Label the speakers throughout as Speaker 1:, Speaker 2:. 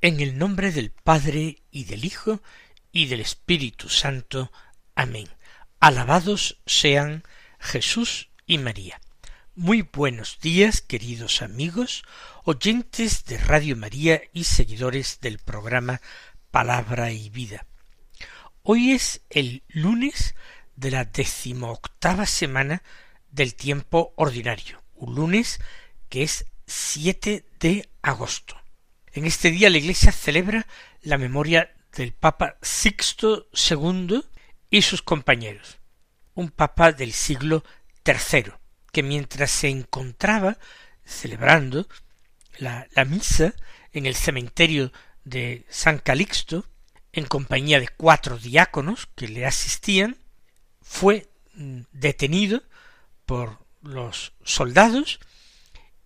Speaker 1: En el nombre del Padre y del Hijo y del Espíritu Santo. Amén. Alabados sean Jesús y María. Muy buenos días, queridos amigos, oyentes de Radio María y seguidores del programa Palabra y Vida. Hoy es el lunes de la decimoctava semana del tiempo ordinario, un lunes que es 7 de agosto. En este día la Iglesia celebra la memoria del Papa Sixto II y sus compañeros, un papa del siglo III, que mientras se encontraba celebrando la, la misa en el cementerio de San Calixto, en compañía de cuatro diáconos que le asistían, fue mm, detenido por los soldados,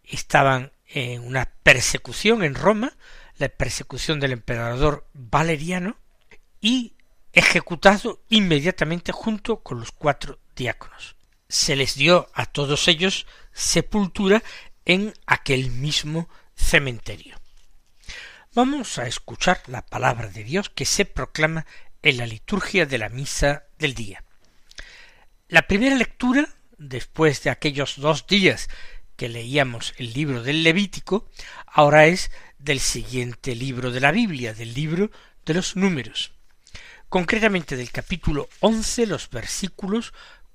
Speaker 1: estaban en una persecución en Roma, la persecución del emperador Valeriano, y ejecutado inmediatamente junto con los cuatro diáconos. Se les dio a todos ellos sepultura en aquel mismo cementerio. Vamos a escuchar la palabra de Dios que se proclama en la liturgia de la misa del día. La primera lectura, después de aquellos dos días leíamos el libro del Levítico, ahora es del siguiente libro de la Biblia, del libro de los números. Concretamente del capítulo once, los versículos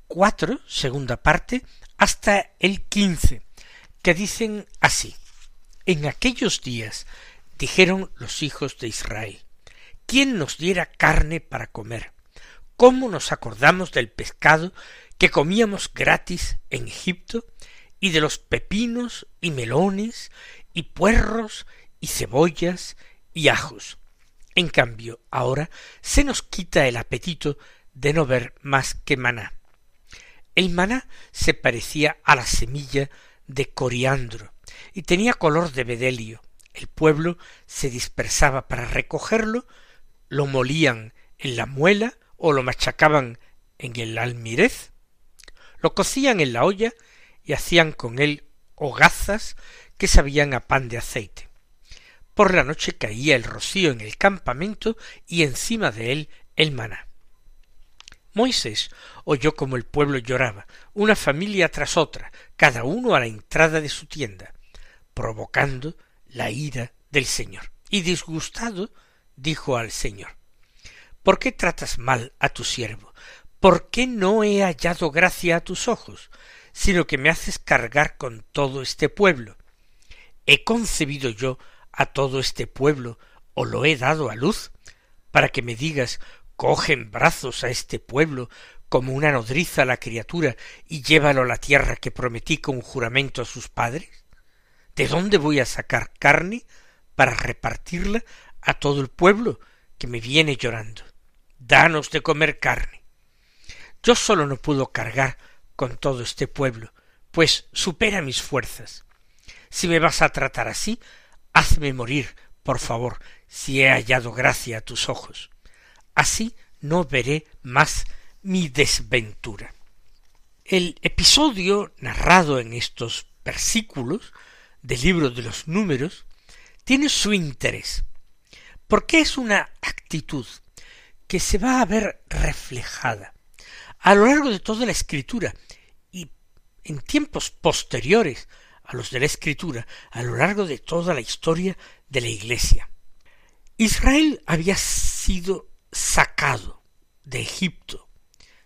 Speaker 1: cuatro, segunda parte, hasta el quince, que dicen así. En aquellos días dijeron los hijos de Israel, ¿quién nos diera carne para comer? ¿Cómo nos acordamos del pescado que comíamos gratis en Egipto y de los pepinos y melones y puerros y cebollas y ajos. En cambio, ahora se nos quita el apetito de no ver más que maná. El maná se parecía a la semilla de coriandro y tenía color de bedelio. El pueblo se dispersaba para recogerlo, lo molían en la muela o lo machacaban en el almirez, lo cocían en la olla y hacían con él hogazas que sabían a pan de aceite. Por la noche caía el rocío en el campamento y encima de él el maná. Moisés oyó como el pueblo lloraba, una familia tras otra, cada uno a la entrada de su tienda, provocando la ira del Señor. Y disgustado dijo al Señor ¿Por qué tratas mal a tu siervo? ¿Por qué no he hallado gracia a tus ojos? Sino que me haces cargar con todo este pueblo. ¿He concebido yo a todo este pueblo o lo he dado a luz para que me digas coge en brazos a este pueblo como una nodriza a la criatura y llévalo a la tierra que prometí con juramento a sus padres? ¿De dónde voy a sacar carne para repartirla a todo el pueblo que me viene llorando? Danos de comer carne. Yo solo no puedo cargar con todo este pueblo, pues supera mis fuerzas. Si me vas a tratar así, hazme morir, por favor, si he hallado gracia a tus ojos. Así no veré más mi desventura. El episodio narrado en estos versículos del libro de los números tiene su interés, porque es una actitud que se va a ver reflejada a lo largo de toda la escritura y en tiempos posteriores a los de la escritura, a lo largo de toda la historia de la Iglesia. Israel había sido sacado de Egipto,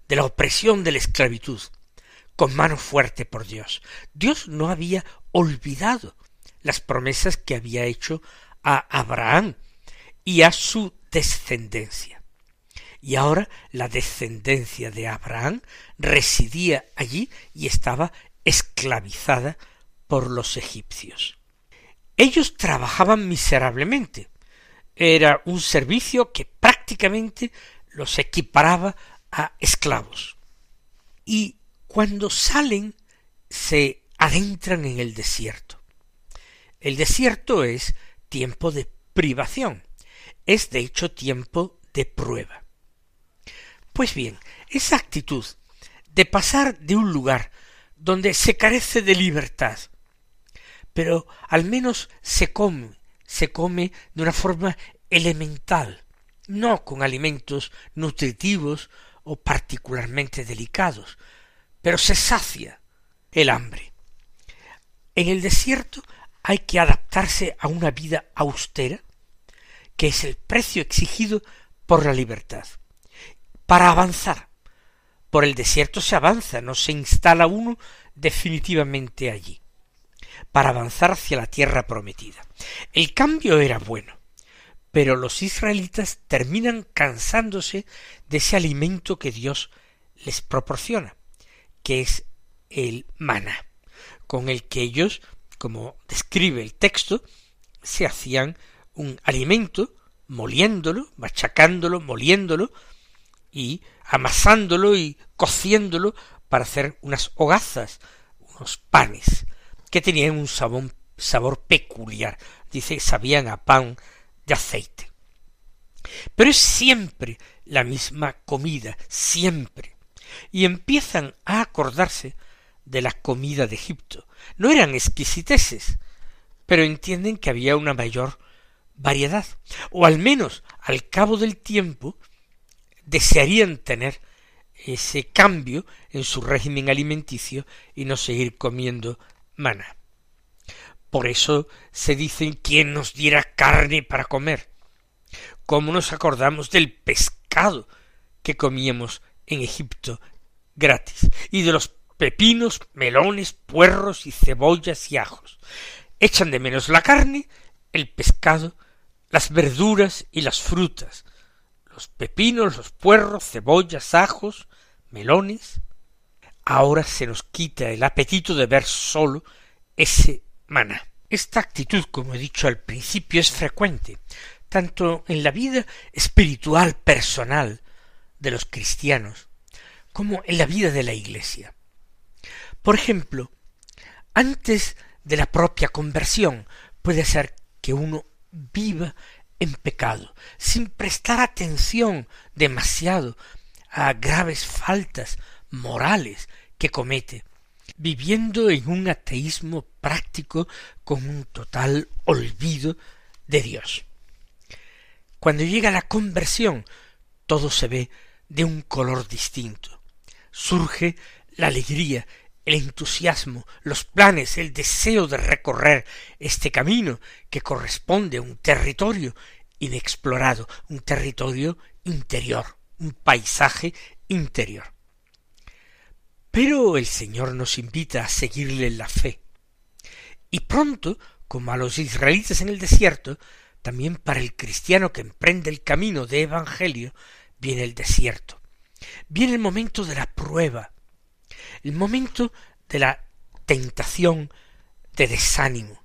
Speaker 1: de la opresión de la esclavitud, con mano fuerte por Dios. Dios no había olvidado las promesas que había hecho a Abraham y a su descendencia. Y ahora la descendencia de Abraham residía allí y estaba esclavizada por los egipcios. Ellos trabajaban miserablemente. Era un servicio que prácticamente los equiparaba a esclavos. Y cuando salen se adentran en el desierto. El desierto es tiempo de privación, es de hecho tiempo de prueba. Pues bien, esa actitud de pasar de un lugar donde se carece de libertad, pero al menos se come, se come de una forma elemental, no con alimentos nutritivos o particularmente delicados, pero se sacia el hambre. En el desierto hay que adaptarse a una vida austera, que es el precio exigido por la libertad. Para avanzar. Por el desierto se avanza, no se instala uno definitivamente allí. Para avanzar hacia la tierra prometida. El cambio era bueno, pero los israelitas terminan cansándose de ese alimento que Dios les proporciona, que es el maná, con el que ellos, como describe el texto, se hacían un alimento, moliéndolo, machacándolo, moliéndolo, y amasándolo y cociéndolo para hacer unas hogazas, unos panes, que tenían un sabor, sabor peculiar. Dice, sabían a pan de aceite. Pero es siempre la misma comida, siempre. Y empiezan a acordarse de la comida de Egipto. No eran exquisiteces, pero entienden que había una mayor variedad, o al menos al cabo del tiempo desearían tener ese cambio en su régimen alimenticio y no seguir comiendo maná. Por eso se dicen quién nos diera carne para comer. ¿Cómo nos acordamos del pescado que comíamos en Egipto gratis y de los pepinos, melones, puerros y cebollas y ajos? Echan de menos la carne, el pescado, las verduras y las frutas, los pepinos, los puerros, cebollas, ajos, melones. Ahora se nos quita el apetito de ver solo ese maná. Esta actitud, como he dicho al principio, es frecuente, tanto en la vida espiritual personal de los cristianos, como en la vida de la Iglesia. Por ejemplo, antes de la propia conversión puede ser que uno viva en pecado, sin prestar atención demasiado a graves faltas morales que comete, viviendo en un ateísmo práctico con un total olvido de Dios. Cuando llega la conversión, todo se ve de un color distinto. Surge la alegría, el entusiasmo, los planes, el deseo de recorrer este camino que corresponde a un territorio inexplorado, un territorio interior, un paisaje interior. Pero el Señor nos invita a seguirle la fe. Y pronto, como a los israelitas en el desierto, también para el cristiano que emprende el camino de Evangelio, viene el desierto. Viene el momento de la prueba, el momento de la tentación de desánimo.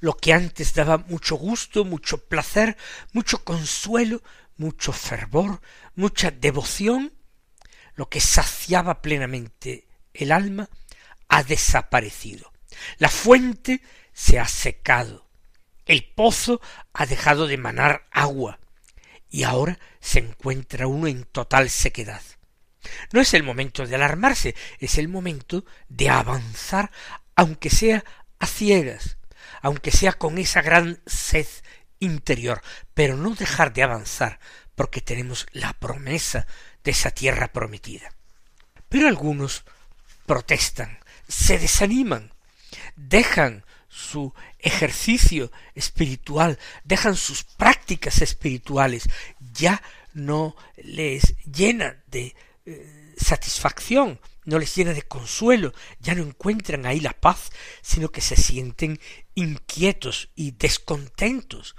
Speaker 1: Lo que antes daba mucho gusto, mucho placer, mucho consuelo, mucho fervor, mucha devoción, lo que saciaba plenamente el alma, ha desaparecido. La fuente se ha secado. El pozo ha dejado de manar agua. Y ahora se encuentra uno en total sequedad. No es el momento de alarmarse, es el momento de avanzar, aunque sea a ciegas, aunque sea con esa gran sed interior, pero no dejar de avanzar, porque tenemos la promesa de esa tierra prometida. Pero algunos protestan, se desaniman, dejan su ejercicio espiritual, dejan sus prácticas espirituales, ya no les llena de eh, satisfacción, no les llena de consuelo, ya no encuentran ahí la paz, sino que se sienten inquietos y descontentos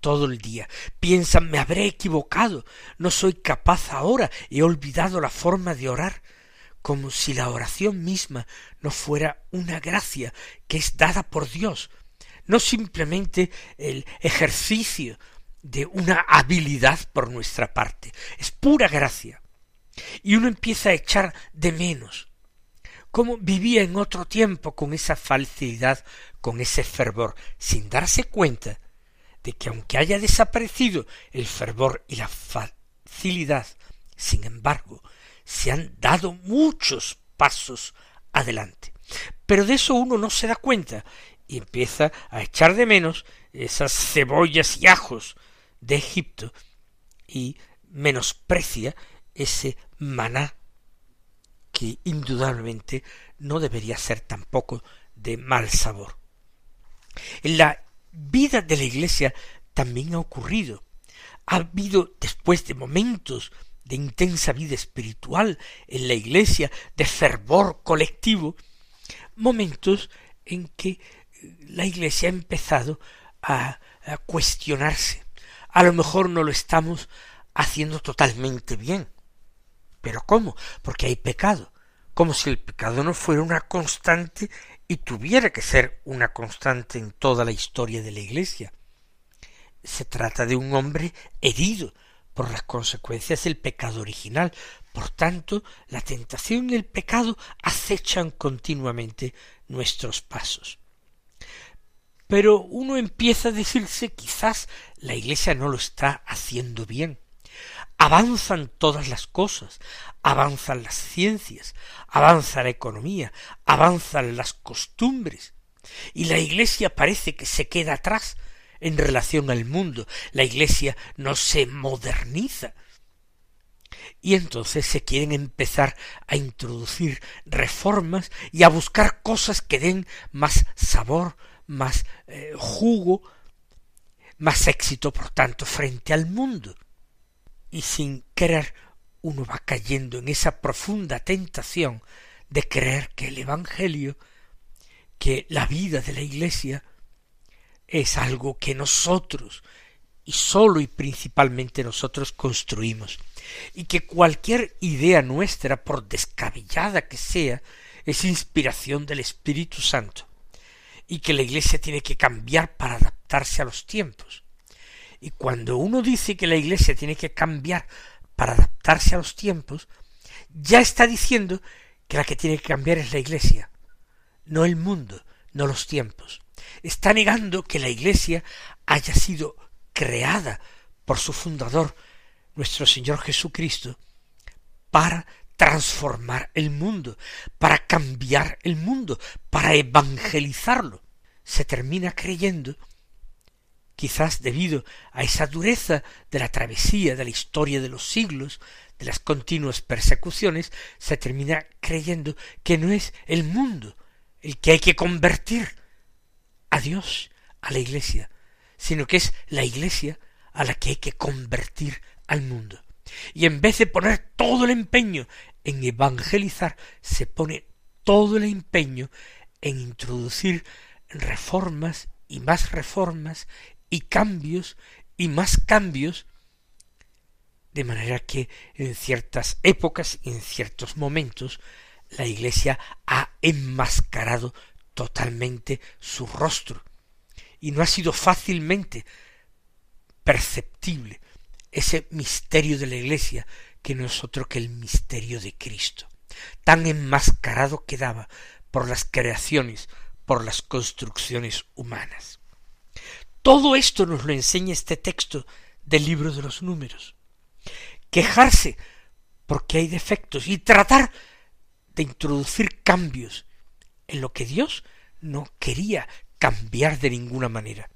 Speaker 1: todo el día. Piensan, me habré equivocado, no soy capaz ahora, he olvidado la forma de orar, como si la oración misma no fuera una gracia que es dada por Dios, no simplemente el ejercicio de una habilidad por nuestra parte, es pura gracia. Y uno empieza a echar de menos cómo vivía en otro tiempo con esa facilidad, con ese fervor, sin darse cuenta de que aunque haya desaparecido el fervor y la facilidad, sin embargo, se han dado muchos pasos adelante. Pero de eso uno no se da cuenta y empieza a echar de menos esas cebollas y ajos de Egipto y menosprecia ese maná que indudablemente no debería ser tampoco de mal sabor. En la vida de la Iglesia también ha ocurrido. Ha habido, después de momentos de intensa vida espiritual en la Iglesia, de fervor colectivo, momentos en que la Iglesia ha empezado a, a cuestionarse. A lo mejor no lo estamos haciendo totalmente bien. ¿Pero cómo? Porque hay pecado. Como si el pecado no fuera una constante y tuviera que ser una constante en toda la historia de la Iglesia. Se trata de un hombre herido por las consecuencias del pecado original. Por tanto, la tentación y el pecado acechan continuamente nuestros pasos. Pero uno empieza a decirse quizás la Iglesia no lo está haciendo bien avanzan todas las cosas, avanzan las ciencias, avanza la economía, avanzan las costumbres, y la Iglesia parece que se queda atrás en relación al mundo, la Iglesia no se moderniza. Y entonces se quieren empezar a introducir reformas y a buscar cosas que den más sabor, más eh, jugo, más éxito, por tanto, frente al mundo y sin querer uno va cayendo en esa profunda tentación de creer que el Evangelio, que la vida de la Iglesia, es algo que nosotros, y sólo y principalmente nosotros construimos, y que cualquier idea nuestra, por descabellada que sea, es inspiración del Espíritu Santo, y que la Iglesia tiene que cambiar para adaptarse a los tiempos. Y cuando uno dice que la Iglesia tiene que cambiar para adaptarse a los tiempos, ya está diciendo que la que tiene que cambiar es la Iglesia, no el mundo, no los tiempos. Está negando que la Iglesia haya sido creada por su fundador, nuestro Señor Jesucristo, para transformar el mundo, para cambiar el mundo, para evangelizarlo. Se termina creyendo quizás debido a esa dureza de la travesía de la historia de los siglos, de las continuas persecuciones, se termina creyendo que no es el mundo el que hay que convertir a Dios, a la Iglesia, sino que es la Iglesia a la que hay que convertir al mundo. Y en vez de poner todo el empeño en evangelizar, se pone todo el empeño en introducir reformas y más reformas y cambios y más cambios, de manera que en ciertas épocas y en ciertos momentos la Iglesia ha enmascarado totalmente su rostro y no ha sido fácilmente perceptible ese misterio de la Iglesia que no es otro que el misterio de Cristo, tan enmascarado quedaba por las creaciones, por las construcciones humanas. Todo esto nos lo enseña este texto del libro de los números. Quejarse porque hay defectos y tratar de introducir cambios en lo que Dios no quería cambiar de ninguna manera.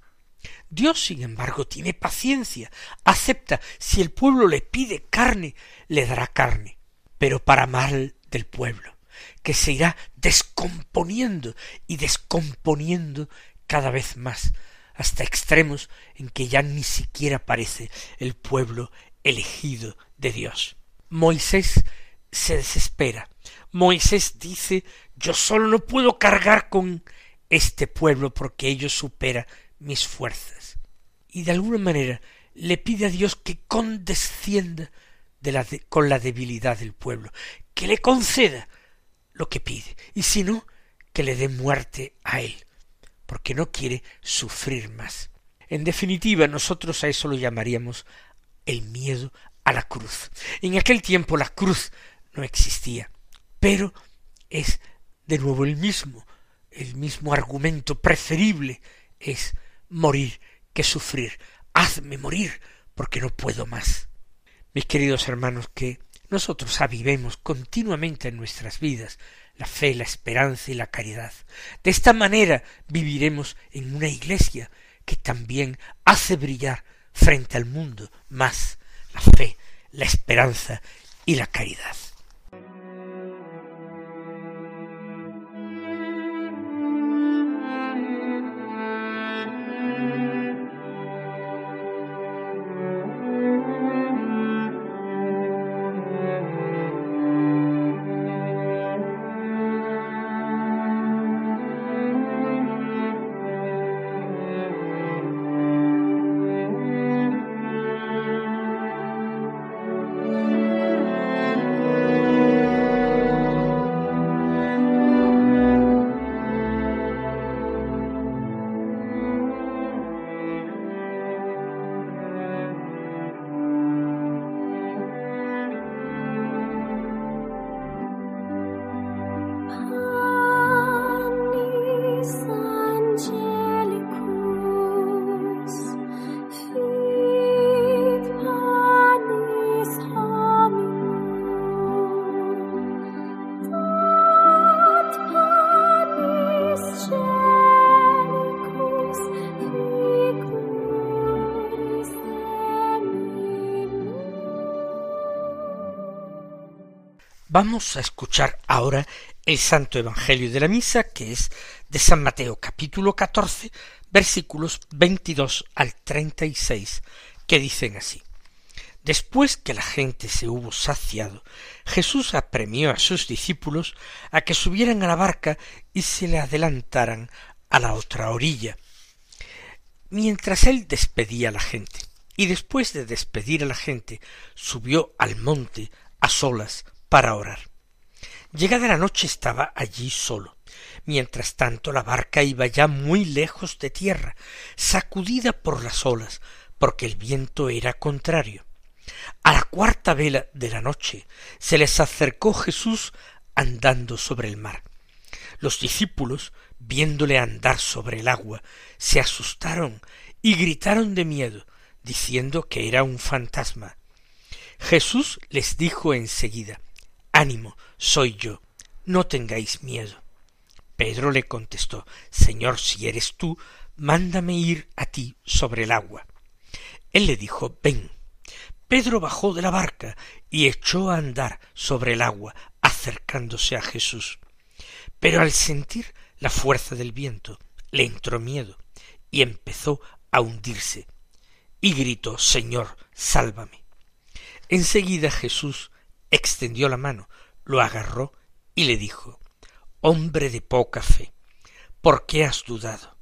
Speaker 1: Dios, sin embargo, tiene paciencia, acepta, si el pueblo le pide carne, le dará carne, pero para mal del pueblo, que se irá descomponiendo y descomponiendo cada vez más, hasta extremos en que ya ni siquiera parece el pueblo elegido de Dios. Moisés se desespera. Moisés dice yo solo no puedo cargar con este pueblo porque ello supera mis fuerzas. Y de alguna manera le pide a Dios que condescienda con la debilidad del pueblo, que le conceda lo que pide, y si no, que le dé muerte a él, porque no quiere sufrir más. En definitiva, nosotros a eso lo llamaríamos el miedo a la cruz. En aquel tiempo la cruz no existía, pero es de nuevo el mismo, el mismo argumento preferible es morir que sufrir. Hazme morir, porque no puedo más. Mis queridos hermanos, que nosotros avivemos continuamente en nuestras vidas la fe, la esperanza y la caridad. De esta manera viviremos en una iglesia que también hace brillar frente al mundo más la fe, la esperanza y la caridad. Vamos a escuchar ahora el Santo Evangelio de la Misa, que es de San Mateo capítulo catorce, versículos veintidós al treinta y seis, que dicen así. Después que la gente se hubo saciado, Jesús apremió a sus discípulos a que subieran a la barca y se le adelantaran a la otra orilla, mientras él despedía a la gente. Y después de despedir a la gente, subió al monte a solas para orar. Llegada la noche estaba allí solo. Mientras tanto la barca iba ya muy lejos de tierra, sacudida por las olas, porque el viento era contrario. A la cuarta vela de la noche se les acercó Jesús andando sobre el mar. Los discípulos, viéndole andar sobre el agua, se asustaron y gritaron de miedo, diciendo que era un fantasma. Jesús les dijo enseguida Ánimo, soy yo, no tengáis miedo. Pedro le contestó Señor, si eres tú, mándame ir a ti sobre el agua. Él le dijo Ven. Pedro bajó de la barca y echó a andar sobre el agua, acercándose a Jesús. Pero al sentir la fuerza del viento, le entró miedo y empezó a hundirse, y gritó Señor, sálvame. Enseguida Jesús extendió la mano, lo agarró y le dijo Hombre de poca fe, ¿por qué has dudado?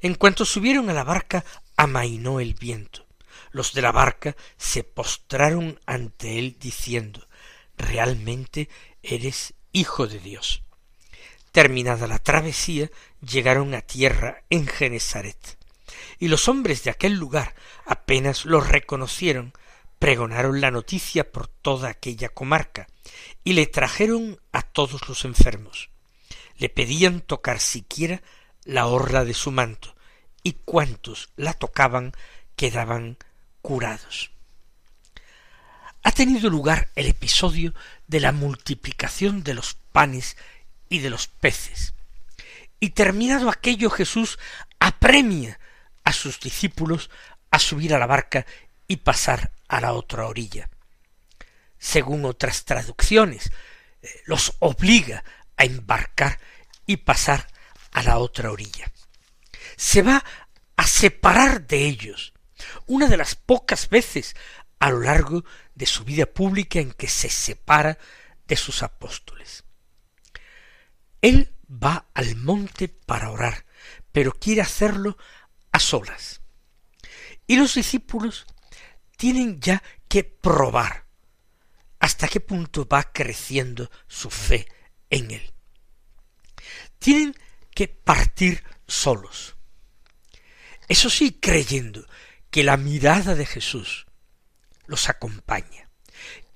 Speaker 1: En cuanto subieron a la barca, amainó el viento. Los de la barca se postraron ante él diciendo Realmente eres hijo de Dios. Terminada la travesía, llegaron a tierra en Genesaret. Y los hombres de aquel lugar apenas los reconocieron pregonaron la noticia por toda aquella comarca y le trajeron a todos los enfermos. Le pedían tocar siquiera la orla de su manto, y cuantos la tocaban quedaban curados. Ha tenido lugar el episodio de la multiplicación de los panes y de los peces. Y terminado aquello Jesús apremia a sus discípulos a subir a la barca y pasar a la otra orilla. Según otras traducciones, eh, los obliga a embarcar y pasar a la otra orilla. Se va a separar de ellos, una de las pocas veces a lo largo de su vida pública en que se separa de sus apóstoles. Él va al monte para orar, pero quiere hacerlo a solas. Y los discípulos tienen ya que probar hasta qué punto va creciendo su fe en él. Tienen que partir solos. Eso sí, creyendo que la mirada de Jesús los acompaña,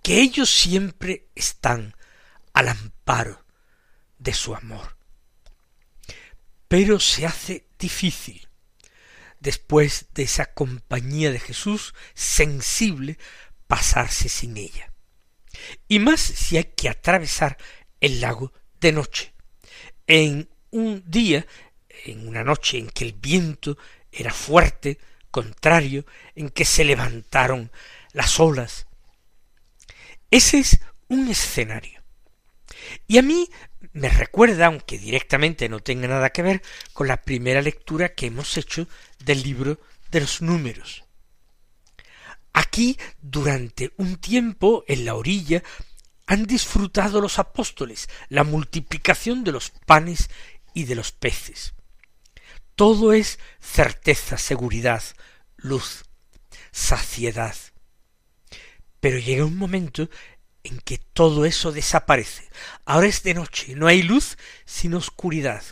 Speaker 1: que ellos siempre están al amparo de su amor. Pero se hace difícil, después de esa compañía de Jesús sensible, pasarse sin ella. Y más si hay que atravesar el lago de noche. En un día, en una noche en que el viento era fuerte, contrario, en que se levantaron las olas. Ese es un escenario. Y a mí me recuerda, aunque directamente no tenga nada que ver, con la primera lectura que hemos hecho del libro de los números. Aquí, durante un tiempo, en la orilla, han disfrutado los apóstoles la multiplicación de los panes y de los peces. Todo es certeza, seguridad, luz, saciedad. Pero llega un momento en que todo eso desaparece. Ahora es de noche, no hay luz sino oscuridad.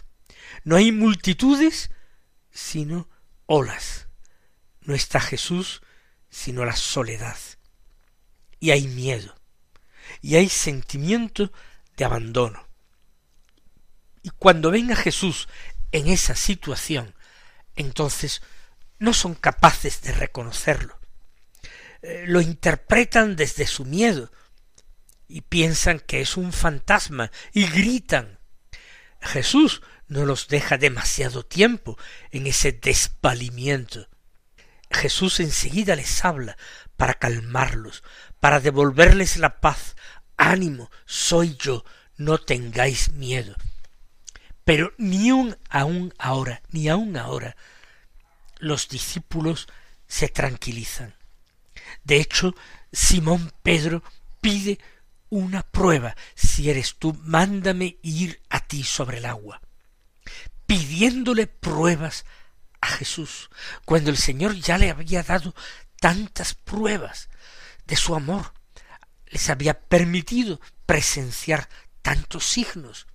Speaker 1: No hay multitudes sino olas. No está Jesús sino la soledad. Y hay miedo. Y hay sentimiento de abandono. Y cuando venga Jesús en esa situación, entonces no son capaces de reconocerlo. Eh, lo interpretan desde su miedo y piensan que es un fantasma y gritan. Jesús no los deja demasiado tiempo en ese despalimiento. Jesús enseguida les habla para calmarlos, para devolverles la paz. Ánimo, soy yo, no tengáis miedo. Pero ni un aún ahora, ni aún ahora, los discípulos se tranquilizan. De hecho, Simón Pedro pide una prueba. Si eres tú, mándame ir a ti sobre el agua. Pidiéndole pruebas a Jesús, cuando el Señor ya le había dado tantas pruebas de su amor, les había permitido presenciar tantos signos,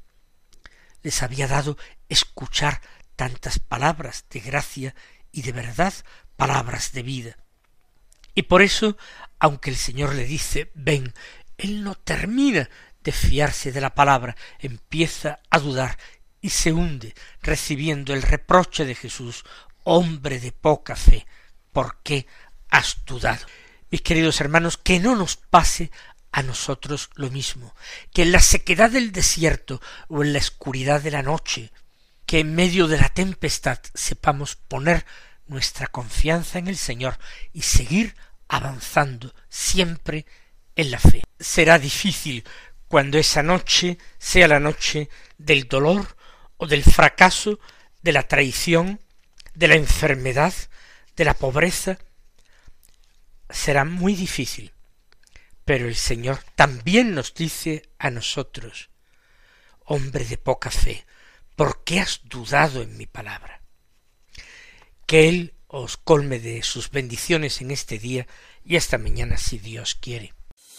Speaker 1: les había dado escuchar tantas palabras de gracia y de verdad, palabras de vida. Y por eso, aunque el Señor le dice ven, él no termina de fiarse de la palabra, empieza a dudar y se hunde recibiendo el reproche de Jesús, hombre de poca fe, ¿por qué has dudado? Mis queridos hermanos, que no nos pase a nosotros lo mismo, que en la sequedad del desierto o en la oscuridad de la noche, que en medio de la tempestad sepamos poner nuestra confianza en el Señor y seguir avanzando siempre en la fe. Será difícil cuando esa noche sea la noche del dolor o del fracaso, de la traición, de la enfermedad, de la pobreza. Será muy difícil. Pero el Señor también nos dice a nosotros, hombre de poca fe, ¿por qué has dudado en mi palabra? Que Él os colme de sus bendiciones en este día y hasta mañana si Dios quiere.